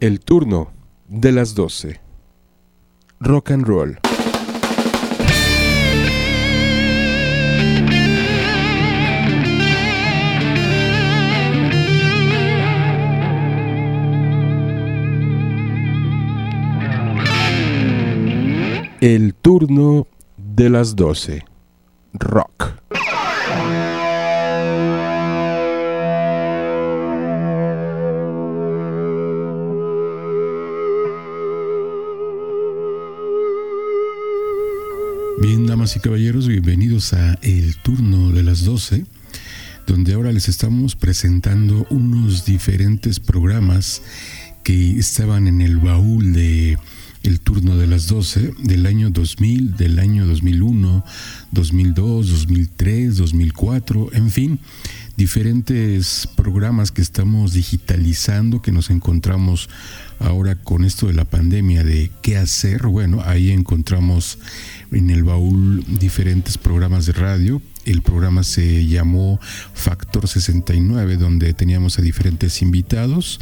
El turno de las 12. Rock and roll. El turno de las 12. Rock. Y caballeros, bienvenidos a El Turno de las 12, donde ahora les estamos presentando unos diferentes programas que estaban en el baúl de El Turno de las 12 del año 2000, del año 2001, 2002, 2003, 2004, en fin, diferentes programas que estamos digitalizando, que nos encontramos ahora con esto de la pandemia de qué hacer. Bueno, ahí encontramos en el baúl diferentes programas de radio. El programa se llamó Factor 69, donde teníamos a diferentes invitados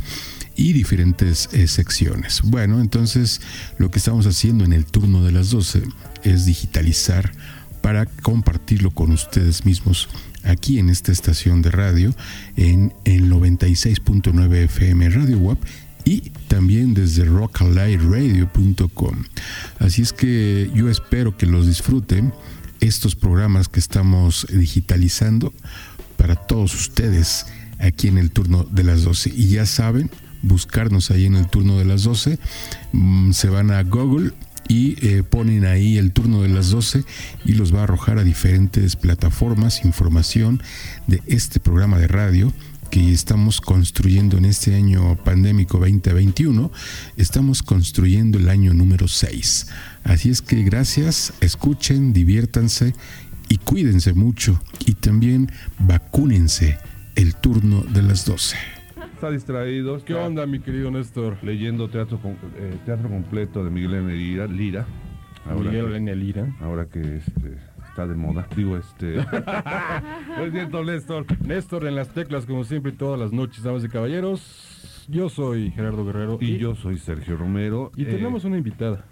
y diferentes eh, secciones. Bueno, entonces lo que estamos haciendo en el turno de las 12 es digitalizar para compartirlo con ustedes mismos aquí en esta estación de radio en el 96.9 FM Radio Web y también desde rockalightradio.com. Así es que yo espero que los disfruten estos programas que estamos digitalizando para todos ustedes aquí en el turno de las 12. Y ya saben, buscarnos ahí en el turno de las 12, mm, se van a Google y eh, ponen ahí el turno de las 12 y los va a arrojar a diferentes plataformas, información de este programa de radio que estamos construyendo en este año pandémico 2021, estamos construyendo el año número 6. Así es que gracias, escuchen, diviértanse y cuídense mucho y también vacúnense el turno de las 12. Está distraído. ¿Qué onda, mi querido Néstor? Leyendo teatro, con- eh, teatro completo de Miguel N. Lira. Lira ahora, Miguel N. Lira. ahora que este, está de moda. Digo, este. no es cierto, Néstor. Néstor en las teclas, como siempre, todas las noches, damas y caballeros. Yo soy Gerardo Guerrero. Y yo soy Sergio Romero. Y Eh, tenemos una invitada.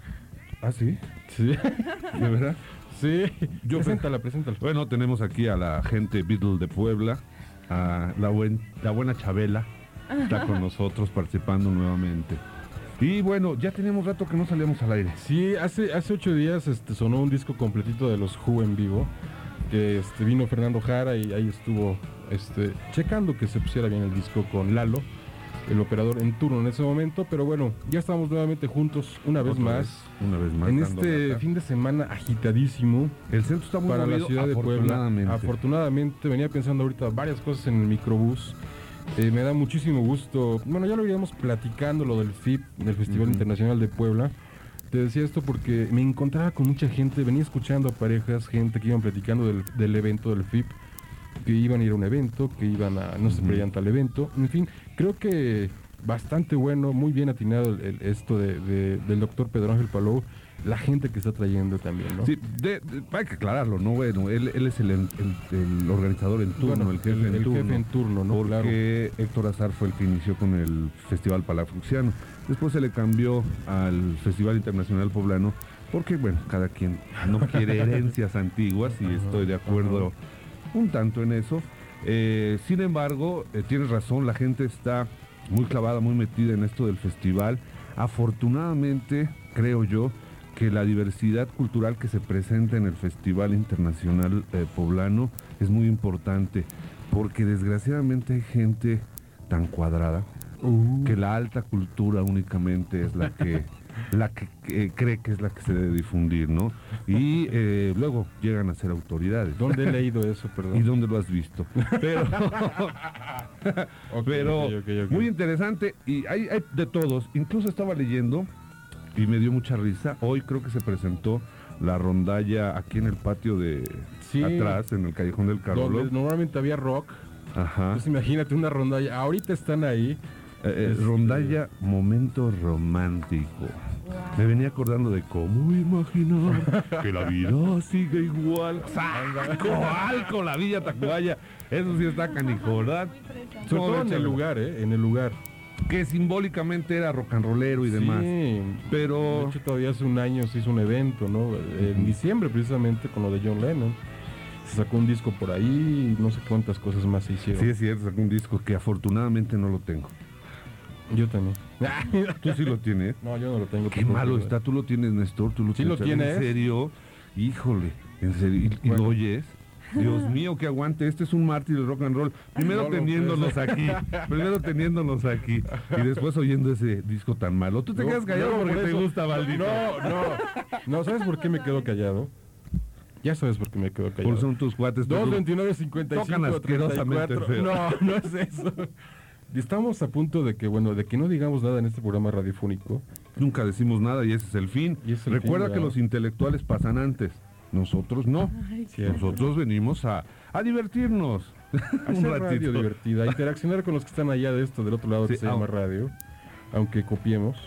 ¿Ah, sí? Sí. ¿De verdad? sí. Yo- preséntala, preséntala. Bueno, tenemos aquí a la gente Beatle de Puebla. A la, buen- la buena Chabela. Está con nosotros participando nuevamente. Y bueno, ya teníamos rato que no salíamos al aire. Sí, hace, hace ocho días este, sonó un disco completito de los Who en vivo. Que este, vino Fernando Jara y ahí estuvo este, checando que se pusiera bien el disco con Lalo, el operador en turno en ese momento. Pero bueno, ya estamos nuevamente juntos una vez Otra más. vez, una vez más. En este fin de semana agitadísimo El centro está muy para la ciudad de Puebla. afortunadamente. Afortunadamente, venía pensando ahorita varias cosas en el microbús. Eh, me da muchísimo gusto. Bueno, ya lo iríamos platicando lo del FIP, del Festival. Internacional de Puebla. Te decía esto porque me encontraba con mucha gente, venía escuchando a parejas, gente que iban platicando del, del evento del FIP, que iban a ir a un evento, que iban a, no se perdían tal evento. En fin, creo que bastante bueno, muy bien atinado el- el- esto de- de- del doctor Pedro Ángel Palou, la gente que está trayendo también, ¿no? Sí, de- hay que aclararlo, ¿no? Bueno, él, él es el, organizador en turno, Bueno, el jefe en el turno. jefe en turno, ¿no? Porque Héctor Azar fue el que inició con el Festival Palafruxiano. Después se le cambió al Festival Internacional Poblano, porque, bueno, cada quien no quiere herencias antiguas y Ajá, estoy de acuerdo un tanto en eso. Eh, sin embargo, eh, tienes razón, la gente está muy clavada, muy metida en esto del festival. Afortunadamente, creo yo, que la diversidad cultural que se presenta en el Festival Internacional eh, Poblano es muy importante, porque desgraciadamente hay gente tan cuadrada Uh, que la alta cultura únicamente es la que la que eh, cree que es la que se debe difundir, ¿no? Y eh, luego llegan a ser autoridades. ¿Dónde he leído eso, perdón? ¿Y dónde lo has visto? Pero, pero muy interesante y hay, hay de todos. Incluso estaba leyendo y me dio mucha risa. Hoy creo que se presentó la rondalla aquí en el patio de Sí. atrás, en el callejón del Donde Carolo. normalmente había rock. Ajá. Entonces imagínate una rondalla. Ahorita están ahí. Eh, eh, Rondalla Momento Romántico. Me venía acordando de cómo imaginar que la vida sigue igual. ¡Saco! La Villa Tacubaya. Eso sí está canijo, ¿verdad? Sobre todo en el lugar, ¿eh? En el lugar. que simbólicamente era rock and rollero y demás. Sí, Pero- De hecho, todavía hace un año se hizo un evento, ¿no? En diciembre, precisamente, con lo de John Lennon. Se sacó un disco por ahí y no sé cuántas cosas más se hicieron. Sí, es cierto, sacó un disco que afortunadamente no lo tengo. Yo también. Tú sí lo tienes. no, yo no lo tengo. Qué malo está, tú lo tienes, Néstor, tú lo Sí lo tienes. tienes. ¿En serio? Híjole, en serio, ¿y, Bueno. lo oyes? Dios mío, que aguante, este es un mártir del rock and roll. Primero No lo teniéndonos aquí, primero teniéndonos aquí y después oyendo ese disco tan malo. Tú te No, quedas callado no, porque por te gusta Valdito. No, no. No, ¿sabes por qué me quedo callado? Ya sabes por qué me quedo callado. Por son tus cuates. tus- 229 55 Tocan asquerosamente 34. feo. No, no es eso. Estamos a punto de que, bueno, de que no digamos nada en este programa radiofónico. Nunca decimos nada y ese es el fin. Y es el Recuerda fin, que los intelectuales pasan antes. Nosotros no. Nosotros venimos a, a divertirnos. un Hacer radio ratito. divertida, interaccionar con los que están allá de esto, del otro lado que Sí, se llama ah. radio. Aunque copiemos,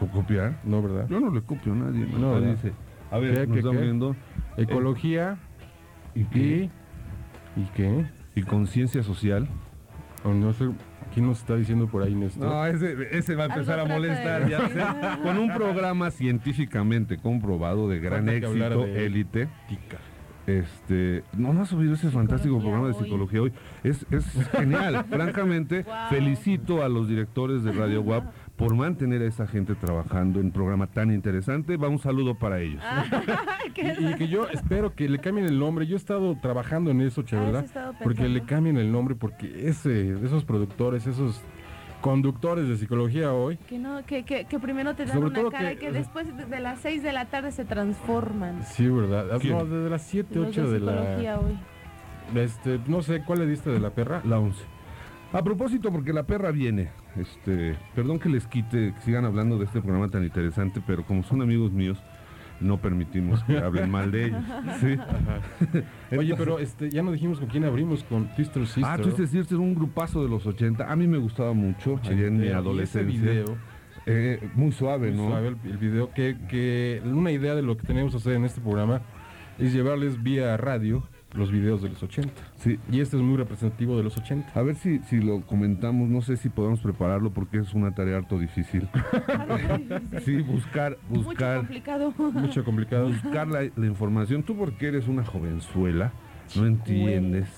¿O copiar? ¿no, verdad? Yo no le copio a nadie. No, No, ¿verdad? dice. A ver, ¿Qué, nos qué, estamos qué? viendo. Ecología ¿Y y... qué? ¿Y qué? Y conciencia social. O no sé, ¿quién nos está diciendo por ahí, Néstor? No, ese, ese va a empezar a molestar. ya sé. Con un programa científicamente comprobado de gran éxito, élite. Este, no, no has oído ese fantástico programa de hoy. psicología hoy. Es, es genial. Francamente, Wow. felicito a los directores de Radio WAP por mantener a esa gente trabajando en un programa tan interesante. Va un saludo para ellos. Y, y que yo espero que le cambien el nombre. Yo he estado trabajando en eso, Ah, ¿verdad? Porque le cambien el nombre, porque ese, esos productores, esos conductores de psicología hoy, Que no, que, que, que primero te dan Sobre una todo cara que- y que después de, las 6 de la tarde se transforman. sí, ¿verdad? Ah, ¿Quién? No, desde las 7, Los 8 de de psicología la... hoy. Este, no sé, ¿cuál le diste de la perra? La 11. A propósito, porque la perra viene, este, perdón que les quite, que sigan hablando de este programa tan interesante, pero como son amigos míos, no permitimos que hablen mal de ellos. ¿sí? Oye, pero este, ya no dijimos con quién abrimos, con Twister Sister. Ah, Twisted Sister es un grupazo de los 80. A mí me gustaba mucho, allá en mi adolescencia. video, Eh, muy suave, muy ¿no? suave el, el video, que, que una idea de lo que tenemos que hacer en este programa es llevarles vía radio los videos de los 80. Sí. Y este es muy representativo de los 80. A ver si, si lo comentamos, no sé si podemos prepararlo porque es una tarea harto difícil. Sí, buscar, Mucho buscar, complicado. Mucho complicado. buscar la, la información. Tú porque eres una jovenzuela, no entiendes.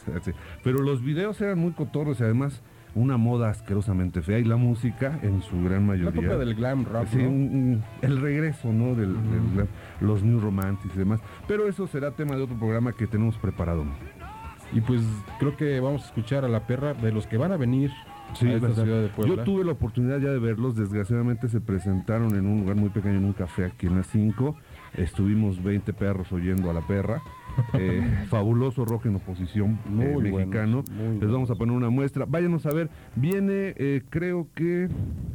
Pero los videos eran muy cotorros y además una moda asquerosamente fea y la música en su gran La mayoría. época del glam rap, Sí, ¿no? un- un- el regreso, ¿no? Del, del- los New Romantics y demás. Pero eso será tema de otro programa que tenemos preparado. Y pues creo que vamos a escuchar a la perra de los que van a venir Sí, a esta verdad. ciudad de Puebla. Yo tuve la oportunidad ya de verlos, desgraciadamente se presentaron en un lugar muy pequeño, en un café aquí en las 5. Estuvimos 20 perros oyendo a la perra. Eh, fabuloso rock en oposición Muy eh, mexicano. muy Les vamos a poner una muestra. Váyanos a ver. Viene, eh, creo que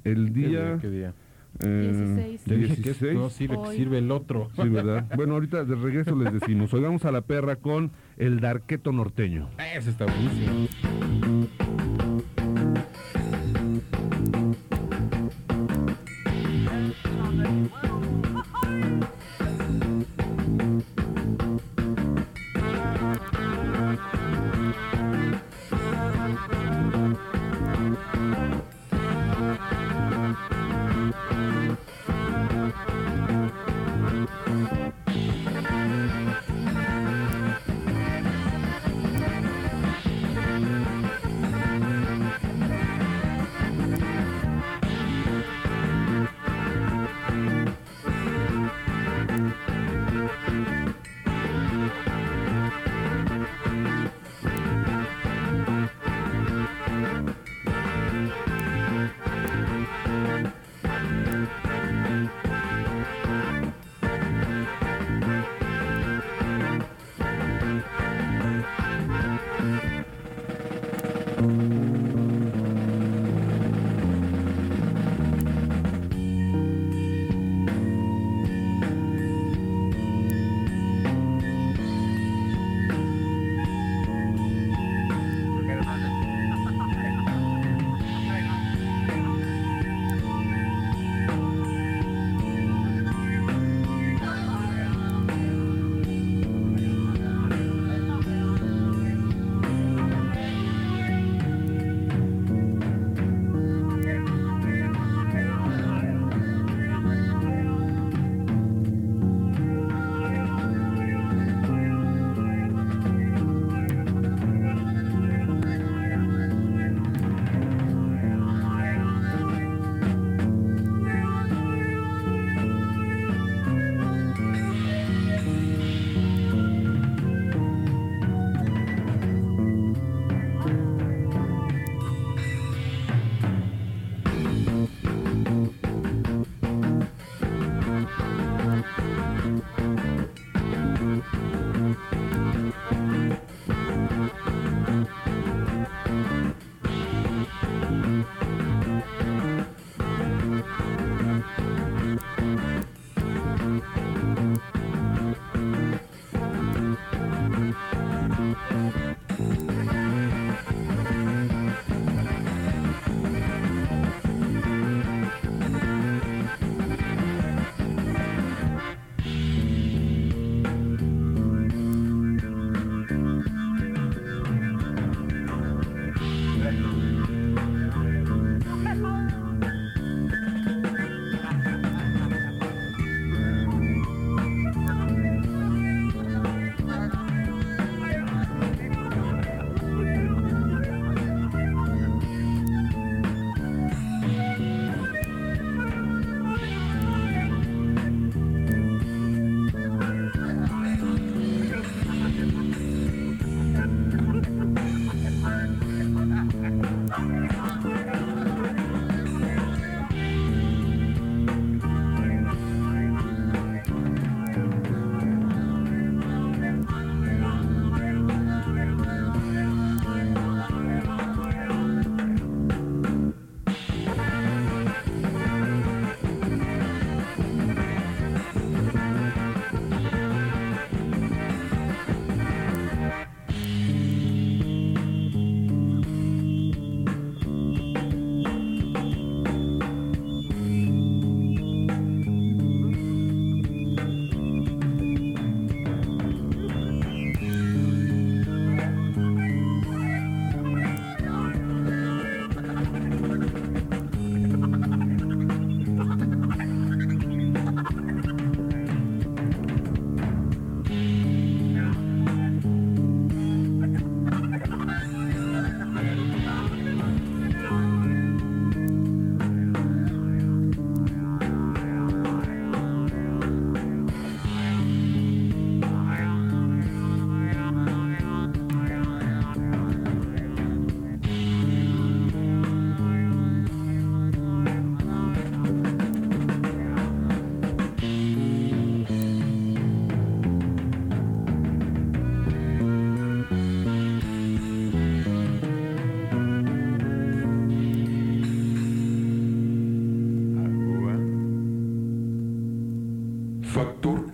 el ¿Qué día. ¿Qué día? eh, 16. Te dije que 16. no sirve, Hoy. sirve el otro. Sí, ¿verdad? Bueno, ahorita de regreso les decimos. Oigamos a la perra con el darqueto norteño. Ese está buenísimo.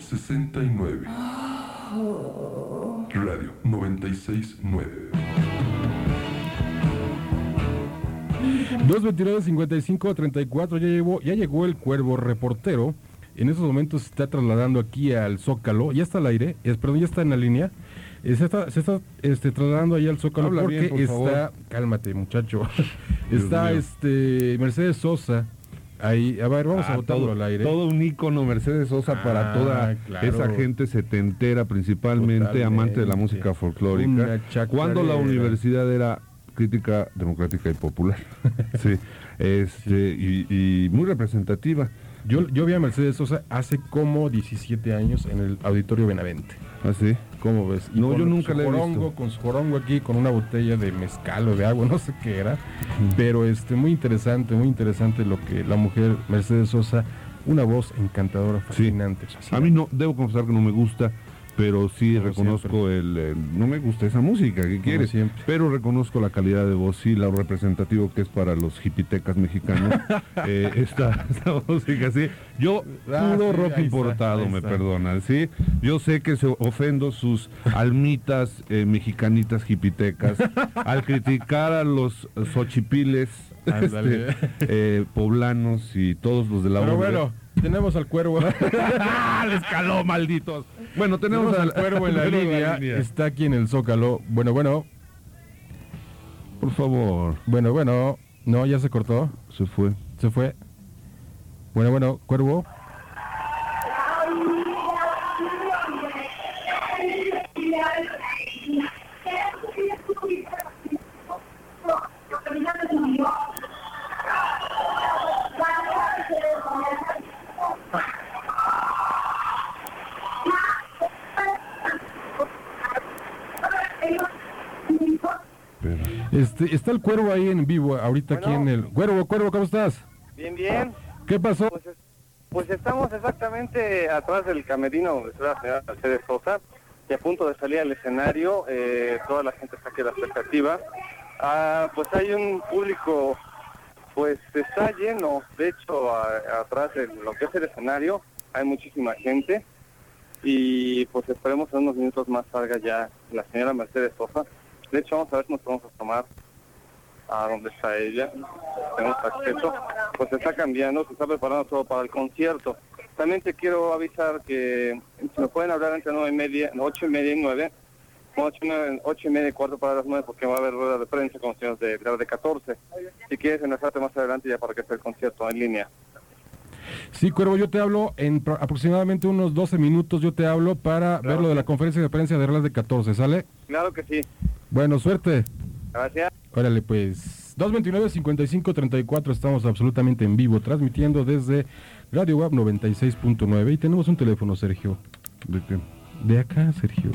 69. Radio 969. 229-55-34, ya llegó, ya llegó el cuervo reportero. En estos momentos se está trasladando aquí al Zócalo, ya está al aire, es, perdón, ya está en la línea. Eh, se está, se está este, trasladando ahí al Zócalo porque está, cálmate muchacho, está este Mercedes Sosa, Ahí, a ver, vamos a Ah, botarlo todo, al aire. todo un ícono Mercedes Sosa para Ah, toda claro. esa gente setentera, principalmente amante de la música folclórica. Cuando la universidad era crítica democrática y popular. sí. Este, y, y muy representativa. Yo, yo vi a Mercedes Sosa hace como 17 años en el Auditorio Benavente. Así. ¿Cómo ves? Y No, con yo nunca la he jorongo, visto. Con su jorongo aquí, con una botella de mezcal o de agua, no sé qué era. Pero este, muy interesante, muy interesante lo que la mujer Mercedes Sosa, una voz encantadora, fascinante. A mí no, debo confesar que no me gusta, pero sí Como reconozco el, el- No me gusta esa música, ¿qué quieres? Pero reconozco la calidad de voz y lo representativo que es para los hipitecas mexicanos. eh, esta, esta música, sí. Yo, Ah, puro sí, rock importado, está, me perdonan, ¿sí? Yo sé que se ofendo sus almitas eh, mexicanitas hipitecas al criticar a los xochipiles Ándale. este, eh, poblanos y todos los de la Pero bueno, tenemos al cuervo. ¡Les caló, malditos! Bueno, tenemos, tenemos al cuervo en la tenemos línea. Está aquí en el Zócalo. Bueno, bueno, Por favor, bueno, bueno. No, ya se cortó. se fue. Se fue. Bueno, bueno, cuervo. Pero, Este, está el cuervo ahí en vivo, ahorita aquí en el. Cuervo, cuervo, ¿cómo estás? Bien, bien. ¿Qué pasó? Pues, es- pues estamos exactamente atrás del camerino donde está la señora Mercedes Sosa y a punto de salir al escenario. eh, toda la gente está aquí a la expectativa. Ah, pues hay un público, pues está lleno. De hecho, a- atrás de lo que es el escenario hay muchísima gente. Y pues esperemos en unos minutos más salga ya la señora Mercedes Sosa. De hecho, vamos a ver si nos podemos asomar a donde está ella. Tenemos acceso. Pues se está cambiando, se está preparando todo para el concierto. También te quiero avisar que si me pueden hablar entre nueve y media, no, ocho y media y nueve, ocho, y nueve- ocho y media y cuarto para las nueve, porque va a haber rueda de prensa con señores de de 14. Si quieres enlazarte más adelante ya para que esté el concierto en línea. Sí, Cuervo, yo te hablo en pro- aproximadamente unos 12 minutos. Yo te hablo para ver lo de la conferencia de prensa de Reglas de 14, ¿sale? Claro que sí. Bueno, suerte. Gracias. Órale, pues. 229-5534, estamos absolutamente en vivo, transmitiendo desde Radio Web 96.9 y tenemos un teléfono, Sergio. ¿De qué? De acá, Sergio.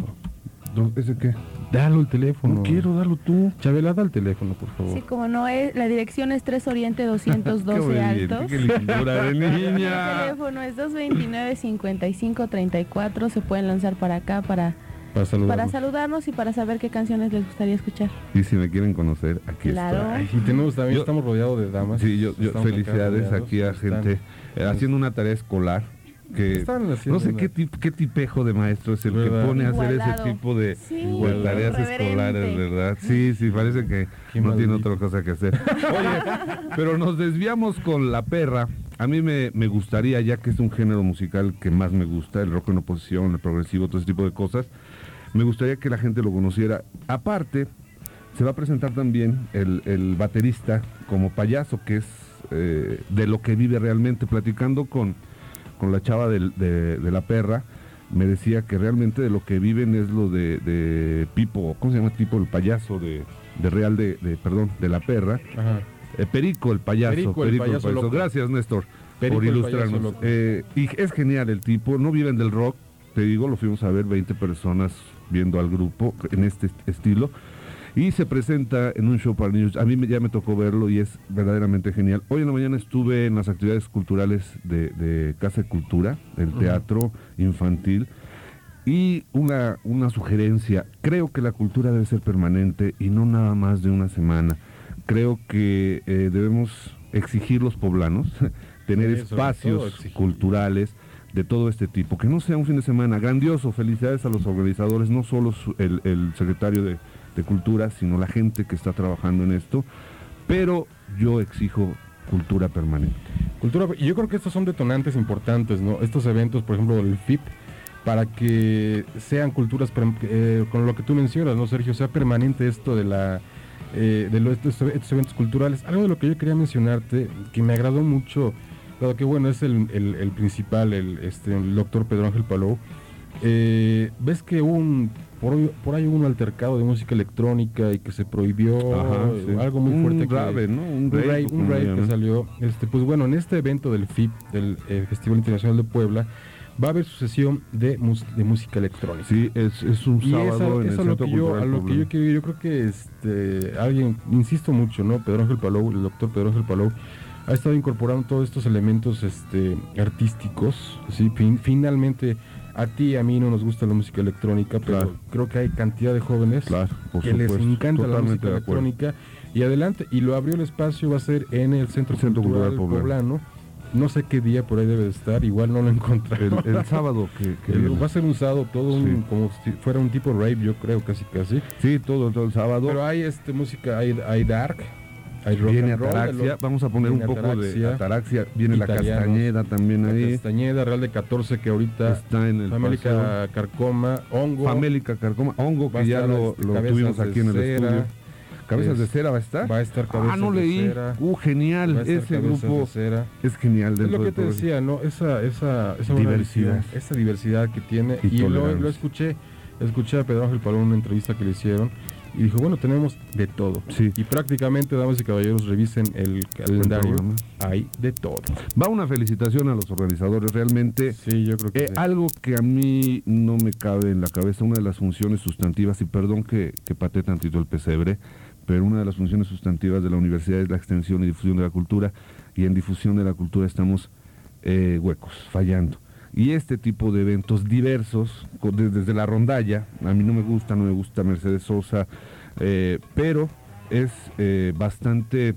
¿Ese qué? Dalo el teléfono. No quiero, dalo tú. Chabela, da el teléfono, por favor. Sí, como no, es, la dirección es 3 Oriente Qué 212 obediente, Altos. qué lindura de El niña. teléfono es 229-5534. Se pueden lanzar para acá para, Para para saludarnos. saludarnos y para saber qué canciones les gustaría escuchar. Y si me quieren conocer, aquí Claro. estoy. Sí, tenemos, también Yo- estamos rodeados de damas. Sí, yo, yo acá felicidades rodeados, aquí a están- gente eh, haciendo una tarea escolar que no sé qué, tip- qué tipejo de maestro es el ¿Verdad? que pone a hacer Igualado. ese tipo de, Sí, de tareas escolares, ¿verdad? Sí, sí, parece que Qué no tiene otra cosa que hacer. Oye, pero nos desviamos con la perra. A mí me, me gustaría, ya que es un género musical que más me gusta, el rock en oposición, el progresivo, todo ese tipo de cosas, me gustaría que la gente lo conociera. Aparte, se va a presentar también el, el baterista como payaso, que es eh, de lo que vive realmente, platicando con, con la chava del- de, de la perra. Me decía que realmente de lo que viven es lo de, de Pipo, ¿cómo se llama Pipo? El payaso de, de Real de, de- perdón, de la perra. Ajá. Eh, Perico el payaso. Perico, el payaso loco. Gracias, Néstor, Perico, por el ilustrarnos. Eh, y es genial el tipo, no viven del rock, te digo, lo fuimos a ver 20 personas viendo al grupo en este est- estilo. Y se presenta en un show para niños. A mí me- ya me tocó verlo y es verdaderamente genial. Hoy en la mañana estuve en las actividades culturales de, de Casa de Cultura, del teatro infantil. Y una, una sugerencia, creo que la cultura debe ser permanente y no nada más de una semana. Creo que eh, debemos exigir los poblanos, tener Sí, sobre todo espacios culturales de todo este tipo. Que no sea un fin de semana grandioso. Felicidades a los organizadores, no solo su- el, el secretario de, de Cultura, sino la gente que está trabajando en esto. Pero yo exijo cultura permanente. Cultura, yo creo que estos son detonantes importantes, ¿no? Estos eventos, por ejemplo, del FIP, para que sean culturas, eh, con lo que tú mencionas, ¿no, Sergio? Sea permanente esto de la eh, de los, estos, eventos culturales. Algo de lo que yo quería mencionarte, que me agradó mucho, dado que, bueno, es el, el- el principal, el, este, el doctor Pedro Ángel Palou. Eh, ¿Ves que hubo un, por, hoy- por ahí hubo un altercado de música electrónica y que se prohibió Ajá, sí. algo muy Un fuerte que, rave, ¿no? Un un rave, un que salió. Este, pues bueno, en este evento del FIP, del eh, Festival Internacional de Puebla, va a haber su sesión de, mus- de música electrónica. Sí, es, es un Y sábado eso, en el a lo que yo, a lo que yo quiero ir, yo creo que este alguien, insisto mucho, ¿no? Pedro Ángel Palou, el doctor Pedro Ángel Palou, ha estado incorporando todos estos elementos este, artísticos. ¿sí? Fin- finalmente, a ti y a mí no nos gusta la música electrónica, pero Claro. creo que hay cantidad de jóvenes Claro, que les encanta la música electrónica. Y adelante, y lo abrió el espacio, va a ser en el Centro, Centro Cultural, Cultural Poblano. No sé qué día por ahí debe de estar, igual no lo encontré. El, el sábado que, que El- viene. va a ser un sábado todo un- como si fuera un tipo rave, yo creo, casi casi. Sí, todo, todo el sábado. Pero hay este música, hay, hay dark, hay rock viene and roll, Ataraxia, vamos a poner un poco de Ataraxia, viene la Castañeda también la ahí, Castañeda, Real de 14 que ahorita está en el Famélica paseo. Carcoma, Hongo, Famélica Carcoma, Hongo, que ya lo, este, lo tuvimos de aquí en el Cera, estudio. ¿Cabezas de cera va a estar? va a estar Cabezas ah, no de leí. Cera, Uh, genial, ese grupo de Cera. es genial Es lo que de te decía, ¿no? Esa, esa, Diversidad. esa diversidad que tiene. Y Y, lo, lo escuché, escuché a Pedro Ángel Palón en una entrevista que le hicieron y dijo, bueno, tenemos de todo. Sí. Y prácticamente, damas y caballeros, revisen el calendario, hay de todo. Va una felicitación a los organizadores, realmente. Sí, yo creo que Eh, sí. Algo que a mí no me cabe en la cabeza, una de las funciones sustantivas, y perdón que, que pate tantito el pesebre, pero una de las funciones sustantivas de la universidad es la extensión y difusión de la cultura, y en difusión de la cultura estamos eh, huecos, fallando. Y este tipo de eventos diversos, desde la rondalla, a mí no me gusta, no me gusta Mercedes Sosa, eh, pero es eh, bastante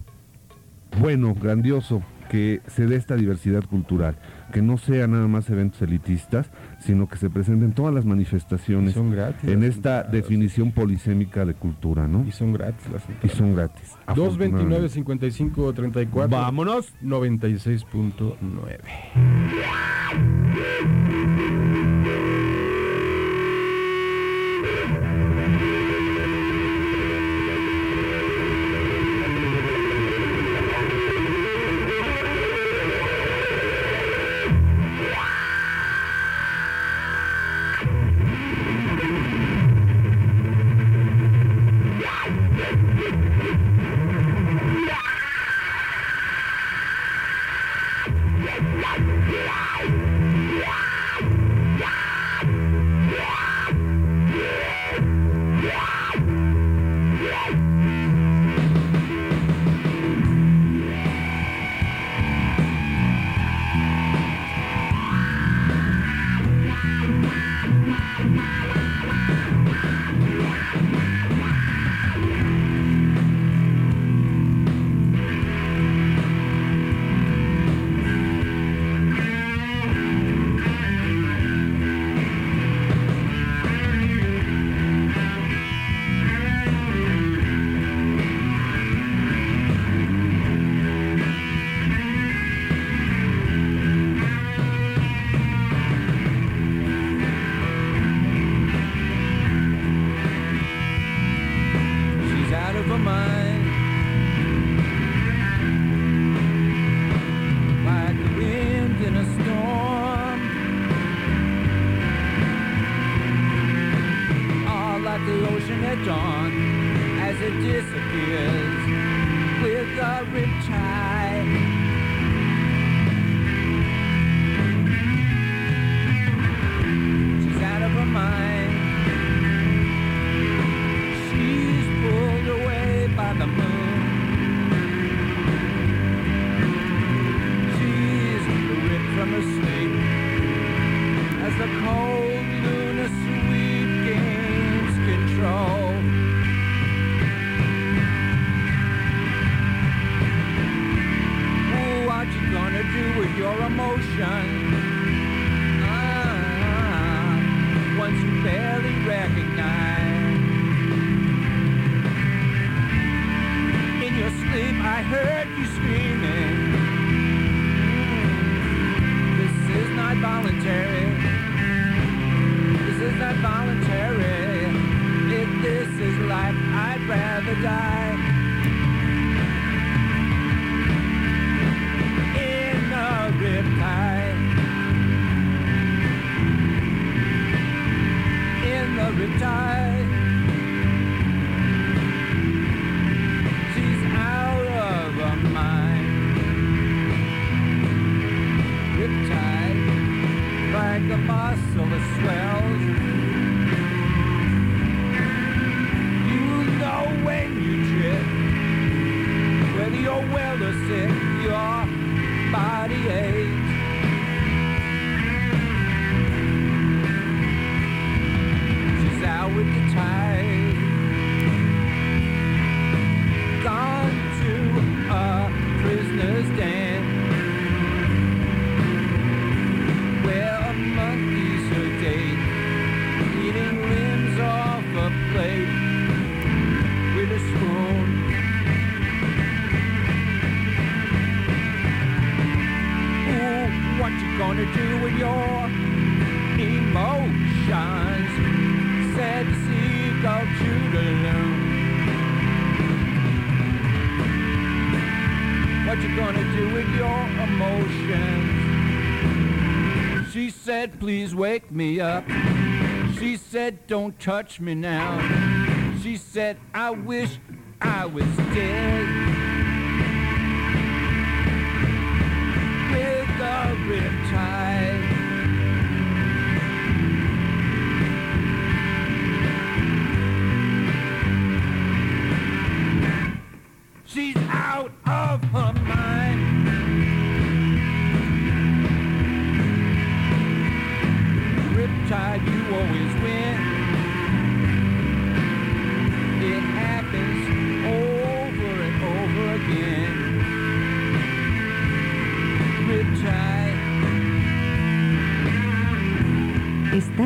bueno, grandioso que se dé esta diversidad cultural, que no sea nada más eventos elitistas, sino que se presenten todas las Y manifestaciones son gratis. en las esta entradas. definición polisémica de cultura, ¿no? Y son gratis las Y entradas. son gratis. 229 55 34 Vámonos. 96.9. up. She said, don't touch me now. She said, I wish I was dead. With the riptide. She's out of her mind.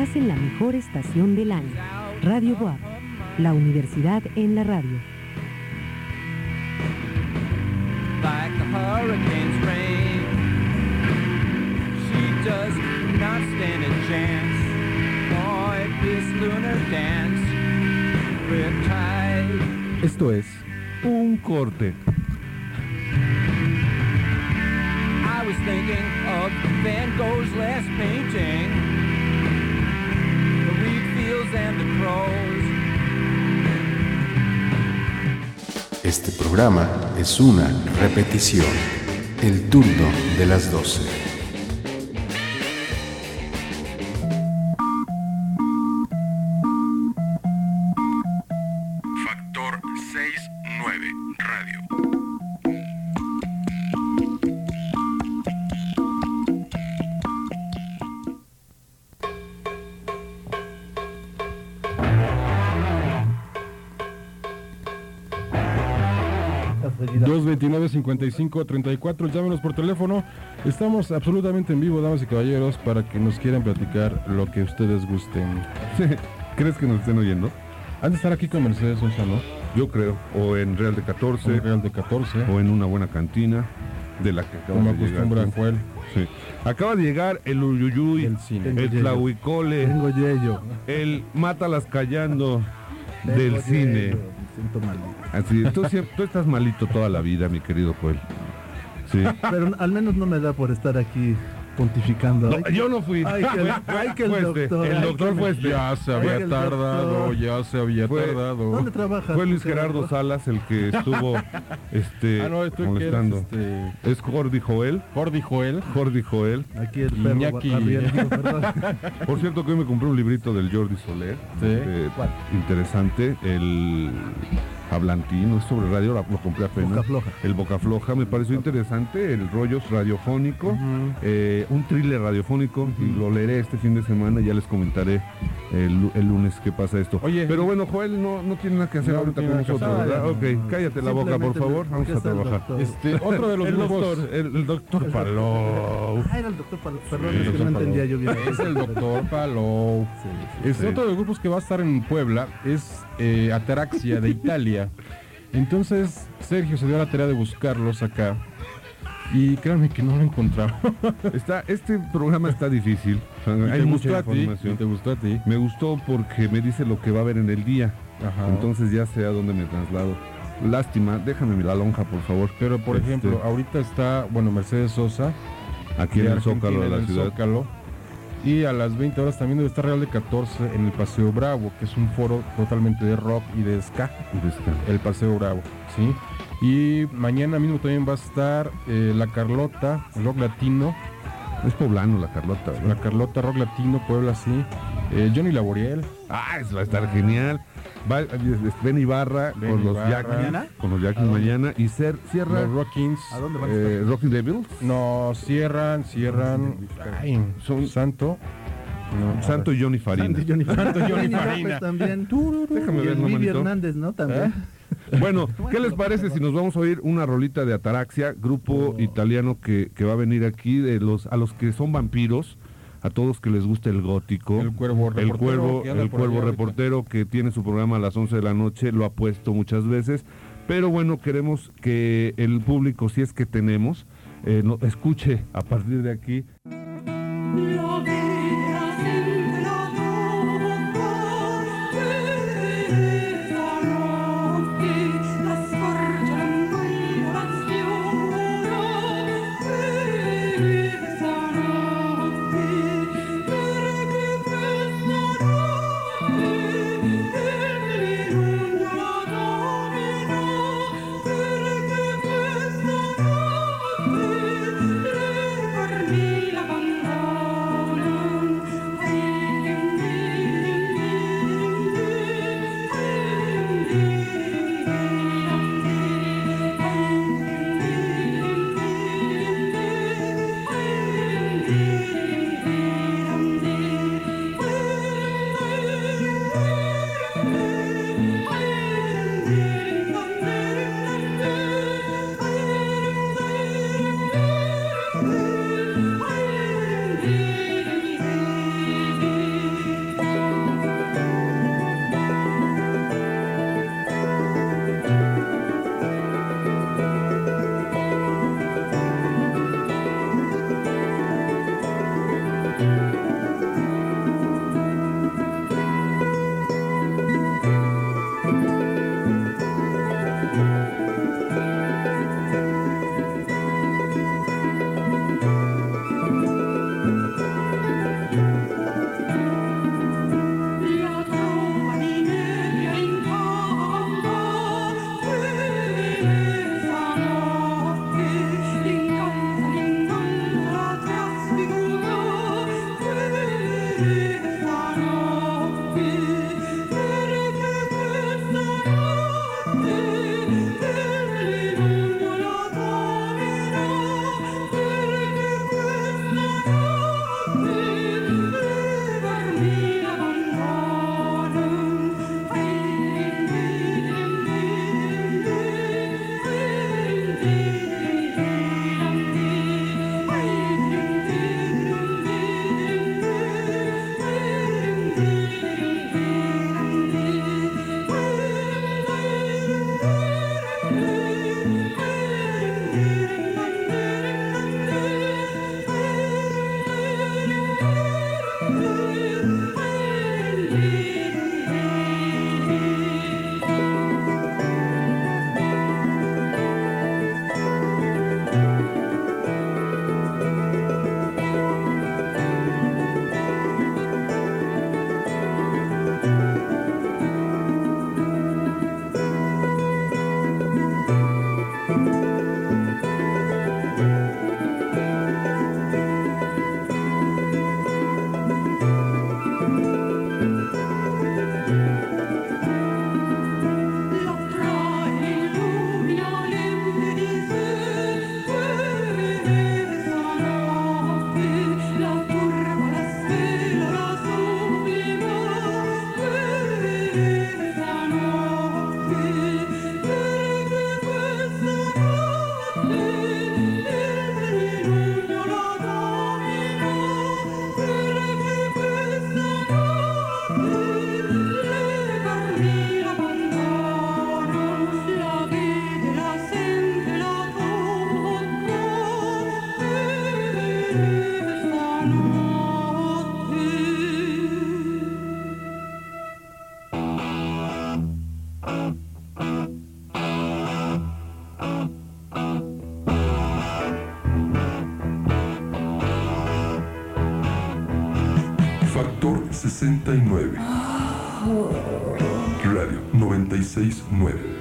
Estás en la mejor estación del año. Radio WAP, la universidad en la radio. Esto es un corte. I was thinking of Van Gogh's last painting. Este programa es una repetición. El turno de las 12. 229-55-34, llámenos por teléfono. Estamos absolutamente en vivo, damas y caballeros, para que nos quieran platicar lo que ustedes gusten. ¿Crees que nos estén oyendo? Han de estar aquí con Mercedes Sosa, ¿no? Yo creo. O en Real de 14. En Real de 14. O en una buena cantina de la que acaba Como de llegar. acostumbra Joel. Sí. Acaba de llegar el Uyuyuy, El cine. el. Tlahuicole, el Mátalas Callando Tengo del cine. Siento malito. Así, tú, siempre- tú estás malito toda la vida, mi querido Joel. Sí. Pero al menos no me da por estar aquí pontificando. No, Ay, yo no fui. Ay, que el- ay, que el Fue este, doctor, el doctor fue este. Ya se había tardado, doctor. ya se había Fue- tardado. ¿Dónde trabajas? Fue Luis Gerardo Salas el que estuvo este, Ah, no, eres, molestando. este, Es Jordi Joel. Jordi Joel. Jordi Joel. Aquí el perro Iñaki. Por cierto que hoy me compré un librito del Jordi Soler. Sí. eh, ¿Cuál? interesante. El Hablantino, es sobre radio, lo lo compré apenas. Boca floja. El Boca Floja, me pareció interesante, el rollo radiofónico, eh, un thriller radiofónico, y lo leeré este fin de semana, ya les comentaré el, lu- el lunes qué pasa esto. Oye, Pero bueno, Joel no, no tiene nada que hacer No, ahorita con nosotros. ¿verdad? No, Ok, cállate la boca, por favor, vamos ¿qué a es trabajar. Este, otro de los el grupos. doctor, el, el doctor Palou. Ah, era el doctor Palo. Perdón, Sí, es que doctor no Palou. entendía yo bien. Es el doctor Palou. Sí, sí. Este Sí. otro de los grupos que va a estar en Puebla es eh, Ataraxia de Italia. Entonces Sergio se dio a la tarea de buscarlos acá. Y créanme que no lo encontraba. Está, este programa está difícil. Hay te mucha gustó a ti. información. te gustó a ti. Me gustó porque me dice lo que va a haber en el día. Ajá. Entonces ya sé a dónde me traslado. Lástima, déjame la lonja, por favor. Pero por Este, ejemplo, ahorita está, bueno, Mercedes Sosa. aquí en el Zócalo de la ciudad. Zócalo. Y a las 20 horas también debe estar Real de 14 en el Paseo Bravo, que es un foro totalmente de rock y de ska. El Paseo Bravo, ¿sí? Y mañana mismo también va a estar eh, la Carlota, rock latino. Es poblano la Carlota, La ¿verdad? Carlota, rock latino, Puebla, sí. Eh, Johnny Laboriel. Ah, eso va a estar genial. Va, Ben Ibarra Ben con los. ¿Mañana? Con los ¿A Jackies dónde? mañana. Y Cer, cierra Los Rockins. ¿A dónde van a estar? eh, Rocking Devils. No, cierran, cierran. Ay, Son- Santo. No, Santo y Johnny Farina. Johnny Santo Johnny Johnny Farina. También. Déjame y ver. Hernández, ¿no? También. Bueno, ¿qué les parece si nos vamos a oír una rolita de Ataraxia, grupo italiano que, que va a venir aquí, de los a los que son vampiros, a todos que les gusta el gótico? El cuervo El reportero cuervo, el cuervo allá ahorita. reportero que tiene su programa a las 11 de la noche, lo ha puesto muchas veces, pero bueno, queremos que el público, si es que tenemos, eh, no- escuche a partir de aquí 69. Radio 969.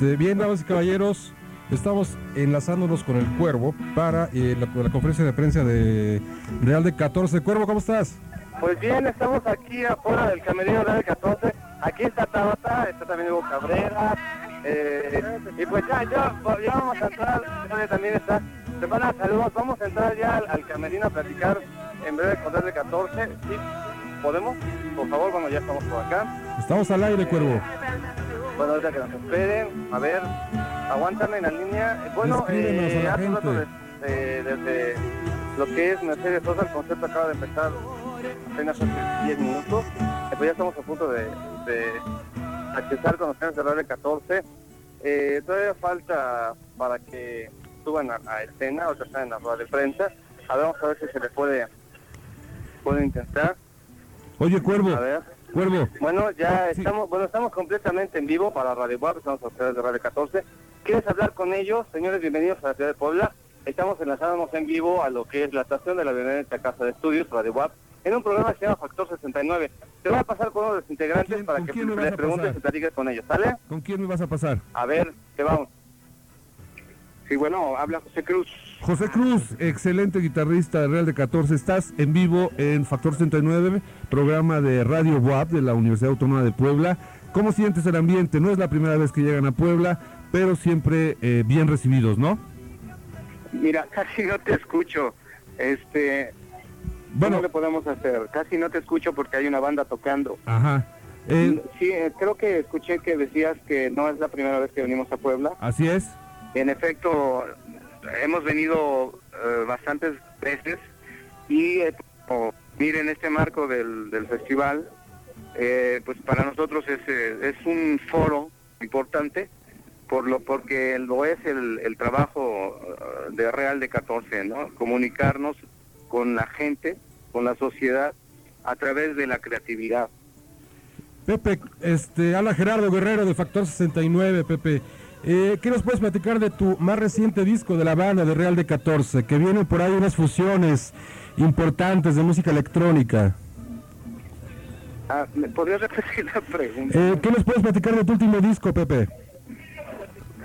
Este, bien, damas y caballeros, estamos enlazándonos con el Cuervo para eh, la, la conferencia de prensa de Real de 14. Cuervo, ¿cómo estás? Pues bien, estamos aquí afuera del Camerino Real 14. Aquí está Tabata, está también Hugo Cabrera. eh, y pues ya, ya, ya vamos a entrar. También está. Semana, saludos. Vamos a entrar ya al, al Camerino a platicar en breve con Real de 14. ¿Sí? ¿Podemos? Por favor, bueno, ya estamos por acá. Estamos al aire, Cuervo. Bueno, ahorita que nos esperen. A ver, aguántame en la línea. Eh, Bueno, la hace un rato de- de- desde lo que es Mercedes Sosa, el concepto acaba de empezar apenas hace 10 minutos. Eh, pues ya estamos a punto de, de accesar con los de Radio 14. Eh, todavía falta para que suban a, a escena, o están en la rueda de prensa. A ver, vamos a ver si se le puede, puede intentar. Oye, Cuervo, A ver. Cuervo, Bueno, ya estamos, bueno, estamos completamente en vivo para Radio Web, estamos a ustedes de Radio 14. ¿Quieres hablar con ellos? Señores, bienvenidos a la ciudad de Puebla. Estamos enlazándonos en vivo a lo que es la estación de la Bienvenida Casa de Estudios, Radio Web, en un programa que se llama Factor 69. Te voy a pasar con uno de los integrantes para que les preguntes y platiques con ellos, ¿sale? ¿con quién me vas a pasar? A ver, te vamos. Sí, bueno, habla José Cruz. José Cruz, excelente guitarrista de Real de 14. Estás en vivo en Factor 69, programa de Radio WAP de la Universidad Autónoma de Puebla. ¿Cómo sientes el ambiente? No es la primera vez que llegan a Puebla, pero siempre eh, bien recibidos, ¿no? Mira, casi no te escucho. Este, Bueno, le podemos hacer? Casi no te escucho porque hay una banda tocando. ajá. Eh, Sí, eh, creo que escuché que decías que no es la primera vez que venimos a Puebla. así es. En efecto, hemos venido eh, bastantes veces y eh, miren este marco del, del festival, eh, pues para nosotros es, eh, es un foro importante por lo porque lo es el, el trabajo de Real de 14, ¿no? Comunicarnos con la gente, con la sociedad a través de la creatividad. Pepe, este, habla Gerardo Guerrero de Factor 69, Pepe. Eh, ¿Qué nos puedes platicar de tu más reciente disco de la banda de Real de 14? Que vienen por ahí unas fusiones importantes de música electrónica. Ah, ¿Me podrías repetir la pregunta? Eh, ¿Qué nos puedes platicar de tu último disco, Pepe?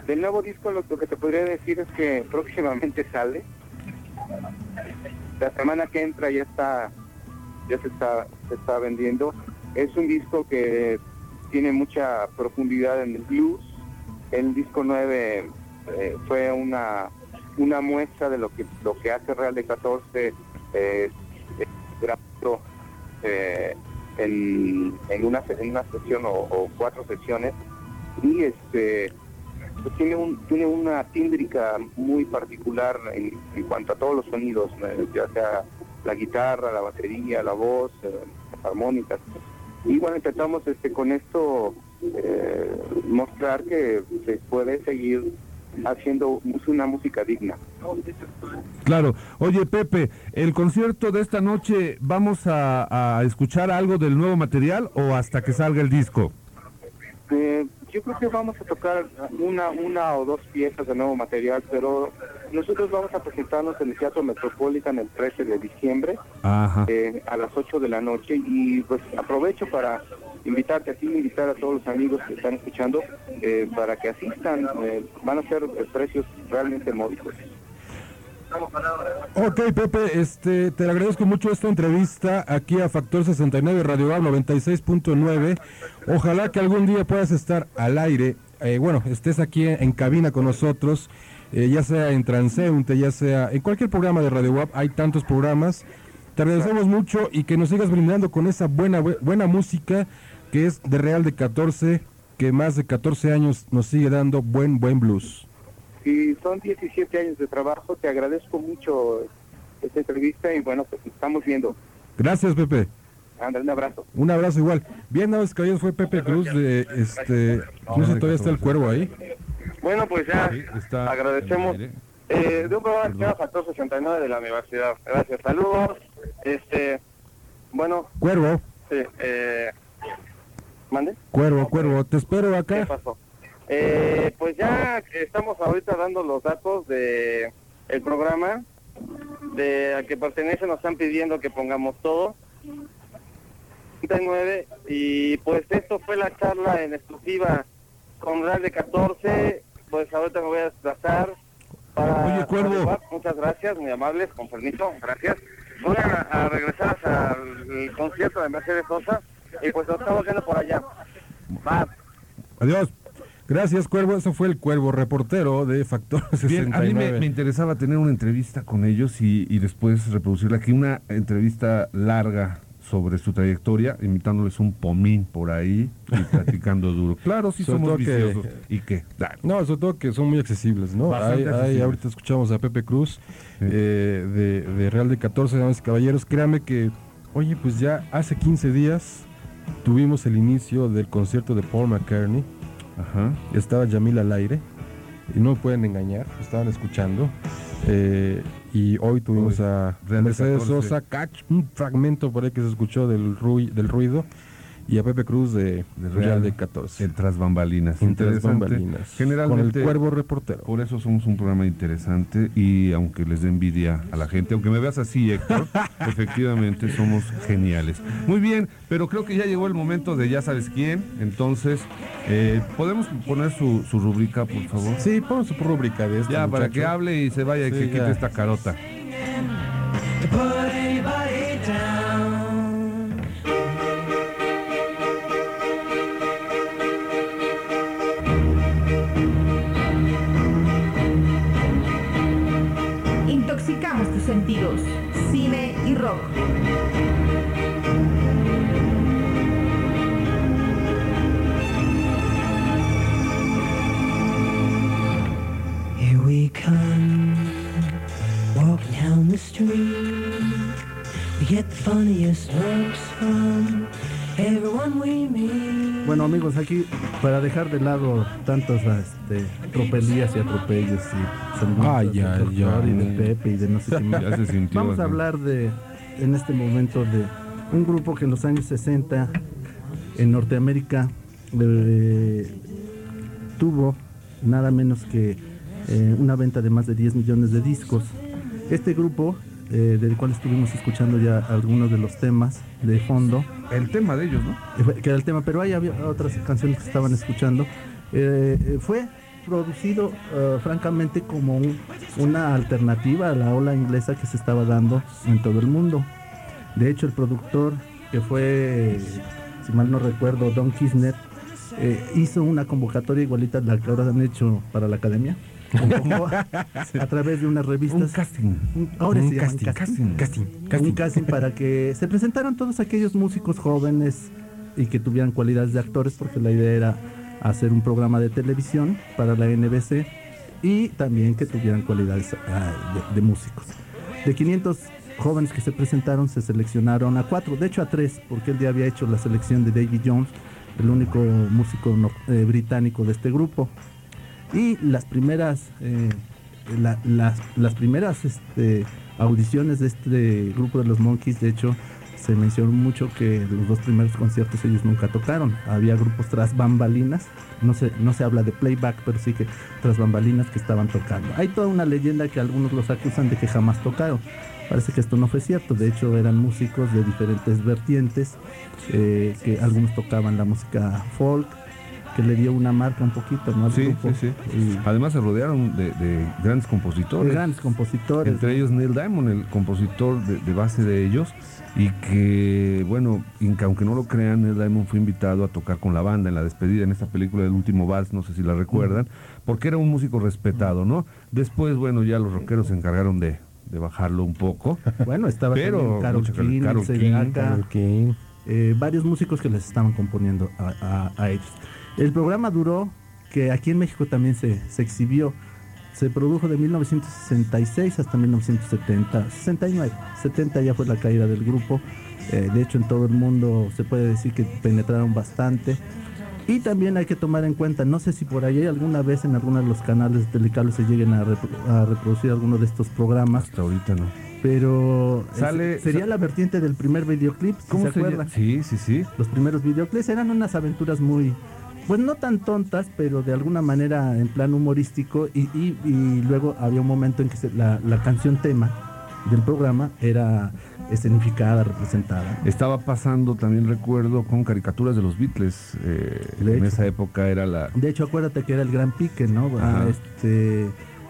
Del nuevo disco lo, lo que te podría decir es que próximamente sale. La semana que entra ya está, ya se está, se está vendiendo. Es un disco que tiene mucha profundidad en el blues. El disco 9 eh, fue una, una muestra de lo que lo que hace Real de 14 eh, eh, en, en una en una sesión o, cuatro sesiones. Y este pues tiene un tiene una tímbrica muy particular en, cuanto a todos los sonidos ya sea la guitarra la batería la voz eh, las armónicas. Y bueno intentamos este con esto eh, mostrar que se puede seguir haciendo una música digna. Claro. Oye, Pepe, ¿el concierto de esta noche vamos a, a escuchar algo del nuevo material o hasta que salga el disco? Eh, yo creo que vamos a tocar una, una o dos piezas de nuevo material, pero nosotros vamos a presentarnos en el Teatro Metropolitan el 13 de diciembre eh, a las 8 de la noche y pues aprovecho para invitarte a ti, invitar a todos los amigos que están escuchando eh, para que asistan. eh, van a ser precios realmente módicos. Ok, Pepe, este, te agradezco mucho esta entrevista aquí a Factor 69 Radio Gab 96.9. Ojalá que algún día puedas estar al aire, eh, bueno, estés aquí en, en cabina con nosotros, eh, ya sea en Transeunte, ya sea en cualquier programa de Radio Web, hay tantos programas. Te agradecemos mucho y que nos sigas brindando con esa buena, bu- buena música que es de Real de 14, que más de 14 años nos sigue dando buen, buen blues. Y son 17 años de trabajo, te agradezco mucho esta entrevista y bueno, pues estamos viendo. Gracias, Pepe. Anda, un abrazo. Un abrazo igual. Bien, nada más que fue Pepe Cruz de este. No sé, todavía está el cuervo ahí. Bueno, pues ya está agradecemos eh, de un programa que se llama Factor 69 de la universidad. Gracias, saludos. Este, bueno, Cuervo, sí, eh, ¿mande? cuervo, cuervo. Te espero acá. ¿Qué pasó? Eh, pues ya estamos ahorita dando los datos de el programa de a que pertenece, nos están pidiendo que pongamos todo. 39 y pues esto fue la charla en exclusiva con Real de 14, pues ahorita me voy a desplazar para Oye, Cuervo. muchas gracias, muy amables, con permiso, gracias. Voy a, a regresar al concierto de Mercedes Sosa y pues nos estamos viendo por allá. Va. Adiós. Gracias, Cuervo. Eso fue el Cuervo, reportero de Factor 69. Bien, a mí me, me interesaba tener una entrevista con ellos y, y después reproducirla aquí, una entrevista larga sobre su trayectoria, invitándoles un pomín por ahí y platicando duro. Claro, sí Sobre somos que- viciosos. ¿Y qué? No, sobre todo que son muy accesibles, ¿no? Hay- accesibles. ahorita escuchamos a Pepe Cruz eh, de, de Real de 14, damas y caballeros. Créame que, oye, pues ya hace 15 días tuvimos el inicio del concierto de Paul McCartney. Estaba Yamil al aire. Y no me pueden engañar, estaban escuchando. Eh, y hoy tuvimos a Mercedes 14. Sosa, cach- un fragmento por ahí que se escuchó del, rui- del ruido. Y a Pepe Cruz de, Real, de 14. El tras bambalinas. En Tras Interesante. Bambalinas, Generalmente. con el Cuervo reportero. Por eso somos un programa interesante y aunque les dé envidia a la gente, aunque me veas así, Héctor, efectivamente somos geniales. Muy bien, pero creo que ya llegó el momento de ya sabes quién. Entonces, eh, ¿podemos poner su, su rúbrica, por favor? Sí, pon su rúbrica de este Ya, para que hable y se vaya y Sí, que quite ya. esta carota. Sentidos. Cine y rock. Here we come, walk down the street. We get the funniest looks from. Bueno amigos, aquí para dejar de lado tantas este, tropelías y atropellos y saludos Ay, doctor ay. y de Pepe y de no sé qué más. Ya se sintió Vamos a hablar de, en este momento, de un grupo que en los años 60 en Norteamérica eh, tuvo nada menos que eh, una venta de más de 10 millones de discos. Este grupo, eh, del cual estuvimos escuchando ya algunos de los temas de fondo, El tema de ellos, ¿no? que era el tema, pero ahí había otras canciones que estaban escuchando. Eh, eh, fue producido francamente como un- una alternativa a la ola inglesa que se estaba dando en todo el mundo. De hecho, el productor, que fue, si mal no recuerdo, Don Kirchner, eh, hizo una convocatoria igualita a la que ahora han hecho para la academia. A, través de unas revistas. Un casting. Un- ahora Un se casting, casting. casting, Un casting para que se presentaran todos aquellos músicos jóvenes y que tuvieran cualidades de actores, porque la idea era hacer un programa de televisión para la NBC y también que tuvieran cualidades de, de músicos. De 500 jóvenes que se presentaron, se seleccionaron a cuatro, de hecho a tres, porque él ya había hecho la selección de David Jones, el único músico no- eh, británico de este grupo. Y las primeras, eh, la- las, las primeras este, audiciones de este grupo de los Monkeys, de hecho, se mencionó mucho que los dos primeros conciertos ellos nunca tocaron. Había grupos tras bambalinas, no se, no se habla de playback, pero sí que tras bambalinas que estaban tocando. Hay toda una leyenda que algunos los acusan de que jamás tocaron. Parece que esto no fue cierto, de hecho eran músicos de diferentes vertientes, eh, que algunos tocaban la música folk, que le dio una marca un poquito ¿no? al Sí, grupo. sí, sí. Y- Además se rodearon de, de grandes compositores. grandes compositores. Entre ellos Neil Diamond, el compositor de, de base de ellos. Y que, bueno, aunque no lo crean, Neil Diamond fue invitado a tocar con la banda en la despedida en esta película del último vals, no sé si la recuerdan, porque era un músico respetado, ¿no? Después, bueno, ya los rockeros se encargaron de, de bajarlo un poco. Bueno, estaba Pero Carol King, Carol King, Carol eh, varios músicos que les estaban componiendo a, a- ellos. El programa duró, que aquí en México también se, se exhibió, se produjo de 1966 hasta 1970, 69, 70 ya fue la caída del grupo, eh, de hecho en todo el mundo se puede decir que penetraron bastante. Y también hay que tomar en cuenta, no sé si por ahí alguna vez en alguno de los canales de telecables se lleguen a reproducir alguno de estos programas. Hasta ahorita no. Pero Sale- sería la vertiente del primer videoclip, si ¿Cómo se se llama? acuerdan. Sí, sí, sí. Los primeros videoclips eran unas aventuras muy, pues no tan tontas, pero de alguna manera en plan humorístico. Y, y- y luego había un momento en que se- la, la canción tema del programa era escenificada, representada. Estaba pasando, también recuerdo, con caricaturas de los Beatles. eh, De en hecho. esa época era la... De hecho, acuérdate que era el gran pique, ¿no? Ajá. Ah, Este,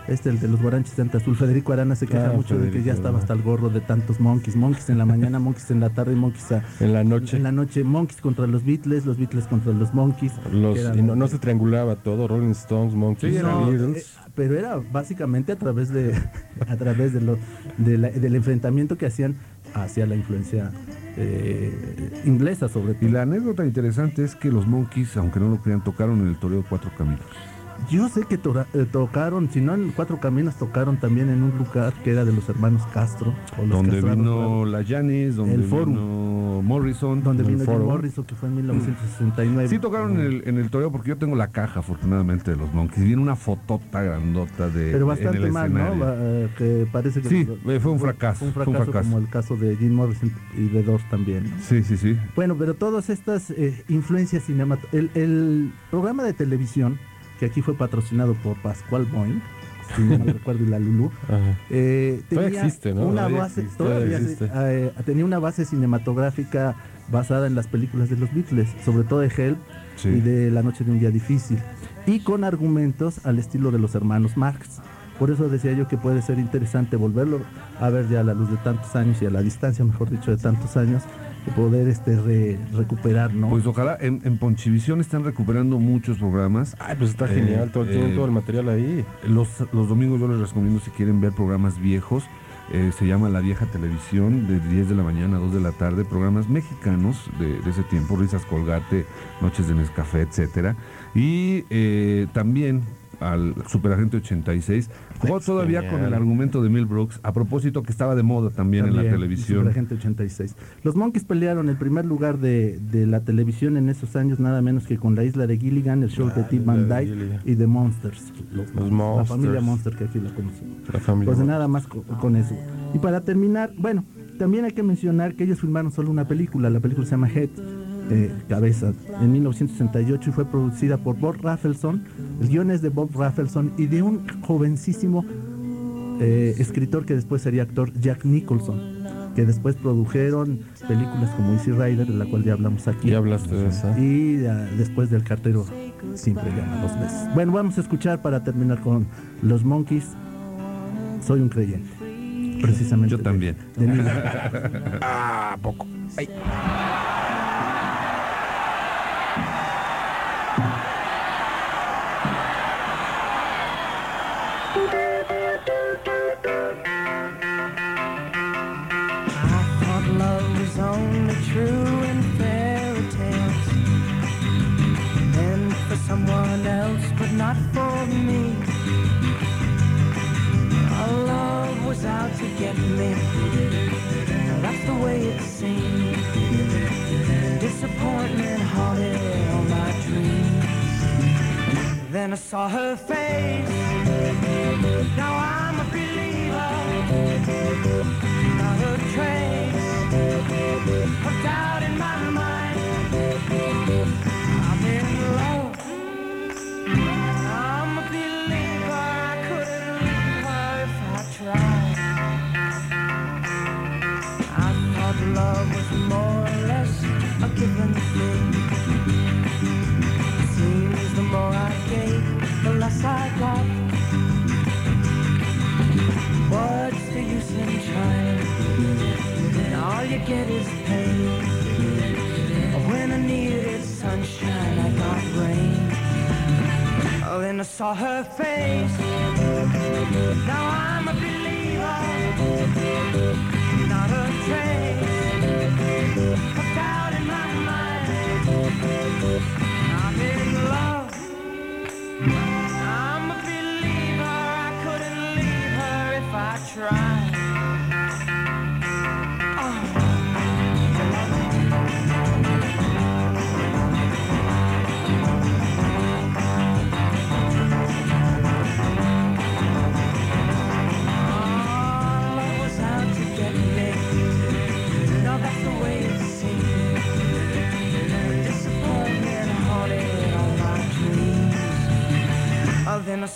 este, el de los guaranches de Azul, Federico Arana se queja Ah, mucho de que ya estaba hasta el gorro de tantos monkeys. Monkeys en la mañana, monkeys en la tarde, monkeys a- En la noche. En la noche, monkeys contra los Beatles, los Beatles contra los monkeys. Los, que eran- y no, no se triangulaba todo, Rolling Stones, Monkeys, No, Beatles. eh, pero era básicamente a través de a través de lo, de la- del enfrentamiento que hacían hacia la influencia eh, inglesa sobre todo. Y la anécdota interesante es que los Monkeys, aunque no lo crean, tocaron en el Toreo Cuatro Caminos. Yo sé que eh, tocaron, si no en Cuatro Caminos, tocaron también en un lugar que era de los hermanos Castro. o los Donde vino la Janis, donde El Forum. vino Morrison. donde vino Jim. Morrison, que fue en 1969. Sí tocaron en el, en el toreo porque yo tengo la caja, afortunadamente, de los Monkeys. Viene una fotota grandota de Pero en bastante el mal, ¿no? escenario. Va- eh, que parece que Sí, eh, fue un fracaso, Fue un fue un fracaso, fracaso. como el caso de Jim Morrison y de Doors también. ¿no? Sí, sí, sí. Bueno, pero todas estas eh, influencias cinematográficas. El, el programa de televisión, que aquí fue patrocinado por Pascual Boing, si no mal recuerdo, y la Lulu, eh, Todavía tenía existe, ¿no? una Todavía base, existe, todavía todavía eh, tenía una base cinematográfica basada en las películas de los Beatles, sobre todo de Help Sí. y de La Noche de un Día Difícil, y con argumentos al estilo de los hermanos Marx. Por eso decía yo que puede ser interesante volverlo a ver ya a la luz de tantos años y a la distancia, mejor dicho, de tantos años, poder este re- recuperar, ¿no? Pues ojalá, en, en Ponchivisión están recuperando muchos programas. Ay, pues está genial, todo- tienen todo el material ahí. Los, los domingos yo les recomiendo si quieren ver programas viejos. eh, se llama La Vieja Televisión, de 10 de la mañana a 2 de la tarde, programas mexicanos de, de ese tiempo, Risas Colgate, Noches de Nescafé, etcétera. Y eh, también al Superagente 86, jugó todavía genial. con el argumento de Mel Brooks, a propósito que estaba de moda también, en la televisión. Superagente 86. Los Monkeys pelearon el primer lugar de, de la televisión en esos años, nada menos que con la isla de Gilligan, el show de Tim Van Dyke y The Monsters. Los, La Monsters. familia Monster que aquí la conocemos. La familia Pues nada más co- con, eso. Y para terminar, bueno, también hay que mencionar que ellos filmaron solo una película. La película se llama Head, eh, Cabeza, en 1968 y fue producida por Bob Rafelson. El guion es de Bob Rafelson y de un jovencísimo eh, escritor que después sería actor, Jack Nicholson, que después produjeron películas como Easy Rider, de la cual ya hablamos aquí. Ya hablaste de esa. Y ah, después del cartero siempre llama dos veces. Bueno, vamos a escuchar para terminar con los Monkeys. Soy un creyente. Precisamente. Yo también. de ah, poco. Ay. Else, but not for me. Our love was out to get me. That's the way it seemed. Disappointment haunted all my dreams. then I saw her face. Now I'm get is pain. When I needed sunshine, I got rain. Oh, then I saw her face. Now I'm a believer. Not a trace of doubt in my mind.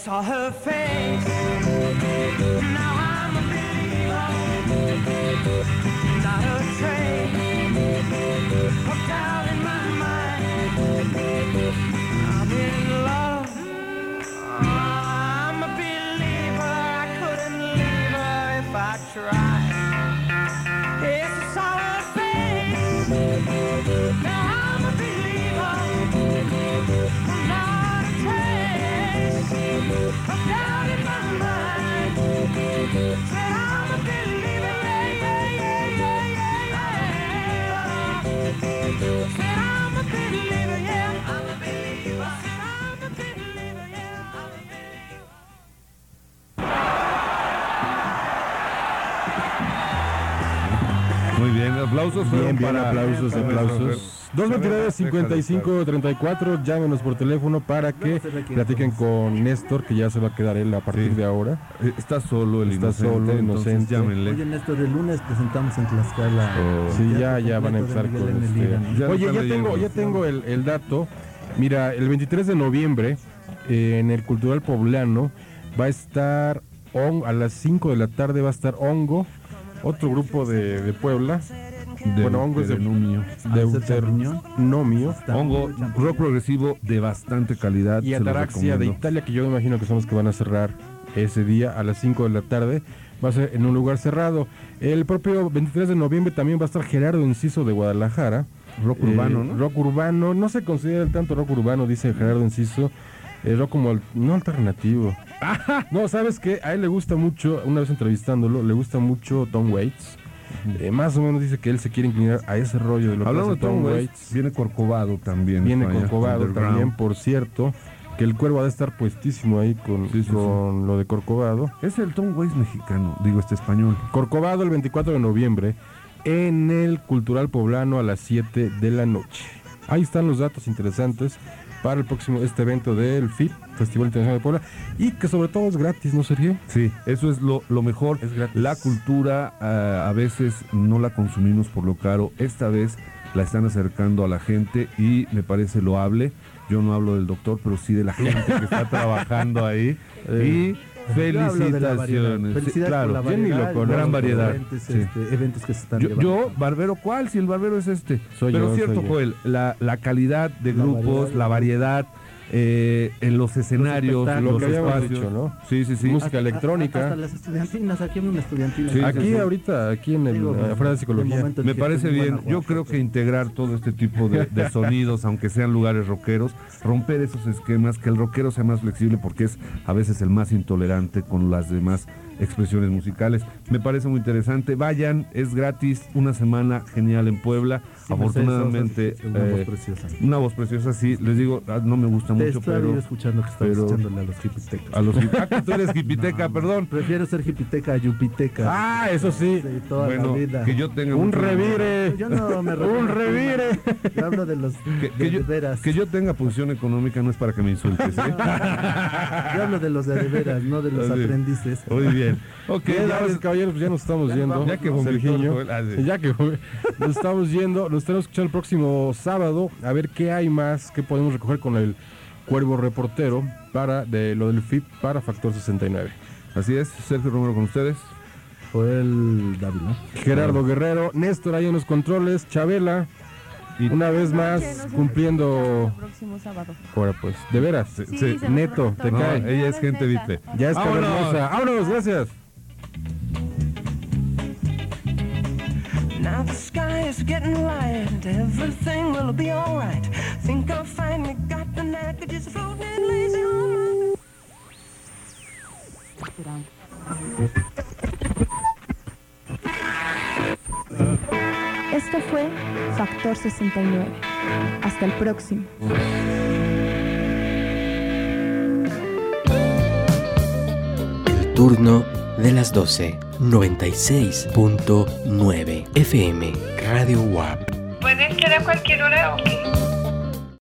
Saw her face. Aplausos. Bien, bien, para- aplausos, para aplausos. nuestro- 229 55 34 llámenos por teléfono para que platiquen con Néstor, que ya se va a quedar él a partir Sí. de ahora. Eh, Está solo el Está inocente, solo, entonces inocente. llámenle. Oye, Néstor, el lunes presentamos en Tlaxcala. Oh. Sí, ya, ya van a empezar con este. Ya Oye, ya leyendo. tengo, ya tengo el, el dato. Mira, el 23 de noviembre eh, en el Cultural Poblano va a estar On- a las 5 de la tarde va a estar Hongo, otro grupo de, de Puebla. De- bueno, Hongo es de. Deuteronomio. Hongo, rock progresivo de bastante calidad. Y Ataraxia de. Italia, que yo me imagino que son los que van a cerrar ese día a las 5 de la tarde. Va a ser en un lugar cerrado. El propio 23 de noviembre también va a estar Gerardo Enciso de Guadalajara. Rock Eh, urbano, ¿no? Rock urbano, no se considera el tanto rock urbano, dice Gerardo Enciso. Eh, rock como, al- no alternativo. no, ¿sabes qué? A él le gusta mucho, una vez entrevistándolo, le gusta mucho Tom Waits. Eh, más o menos dice que él se quiere inclinar a ese rollo de lo Hablando que de hace Tom Waits, viene Corcovado también. Viene Corcovado también, por cierto, que el cuervo ha de estar puestísimo ahí con, Sí, sí, con lo de Corcovado. Es el Tom Waits mexicano, digo este español. Corcovado el 24 de noviembre en el Cultural Poblano a las 7 de la noche. Ahí están los datos interesantes para el próximo este evento del FIP, Festival Internacional de Puebla, y que sobre todo es gratis, ¿no, Sergio? Sí, eso es lo, lo mejor. Es gratis. La cultura ah, a veces no la consumimos por lo caro. Esta vez la están acercando a la gente y me parece loable. Yo no hablo del doctor, pero sí de la gente que está trabajando ahí. Eh, y Variedad. felicitaciones. Felicidades claro, por la yo ni variedad, lo y gran variedad. Sí. este, eventos que se están Yo, barbero, ¿cuál? Si el barbero es este. Soy Pero yo, cierto, soy. Joel, la, la calidad de La grupos, variedad. la variedad eh, en los escenarios, los, espectáculos. Lo que habíamos espacios. dicho, ¿no? Sí, sí, sí. Música electrónica. Hasta las estudiantinas, aquí una estudiantina. Sí, aquí sí, ahorita, aquí en el, Digo, afuera de psicología. Me parece en bien. Yo creo que integrar todo este tipo de, de sonidos, aunque sean lugares rockeros, romper esos esquemas, que el rockero sea más flexible porque es a veces el más intolerante con las demás expresiones musicales. Me parece muy interesante. Vayan, es gratis, una semana genial en Puebla. Sí, Afortunadamente, una voz eh, preciosa. una voz preciosa, sí. Les digo, ah, no me gusta Te mucho, pero. escuchando que estabas pero- echándole a los hipitecas. A los ah, que tú eres hipiteca, perdón. Prefiero ser hipiteca a yupiteca. Ah, eso sí. Toda Bueno, la vida. que yo tenga Un revire. Yo no me Un revire. Yo hablo de los Que, de, que yo, de veras. que yo tenga posición económica no es para que me insultes, ¿eh? Yo hablo de los de, de veras, no de los Así. aprendices. Muy bien. Ok, Bien, ya caballeros, pues ya nos estamos yendo. Ya que el Sergiño. Joel, ah, sí. Ya que nos estamos yendo. Que escuchar el próximo sábado a ver qué hay más, qué podemos recoger con el Cuervo Reportero para de lo del FIP para Factor 69. Así es, Sergio Romero con ustedes. Joel Dávila. Gerardo Guerrero, Néstor ahí en los controles, Chabela, y una vez más cumpliendo. El próximo sábado. Ahora pues, de veras, Sí, se neto, te No, cae. ella es gente dice. Ya es ¡Vámonos! cavernosa. ¡Vámonos! Gracias. Now the sky is getting light, everything will be alright. Think I finally got the knack of just floating lazy on my Esto fue Factor 69. Hasta el próximo. El turno de las 12, 96.9 FM, Radio WAP. ¿Puede ser a cualquier hora o qué?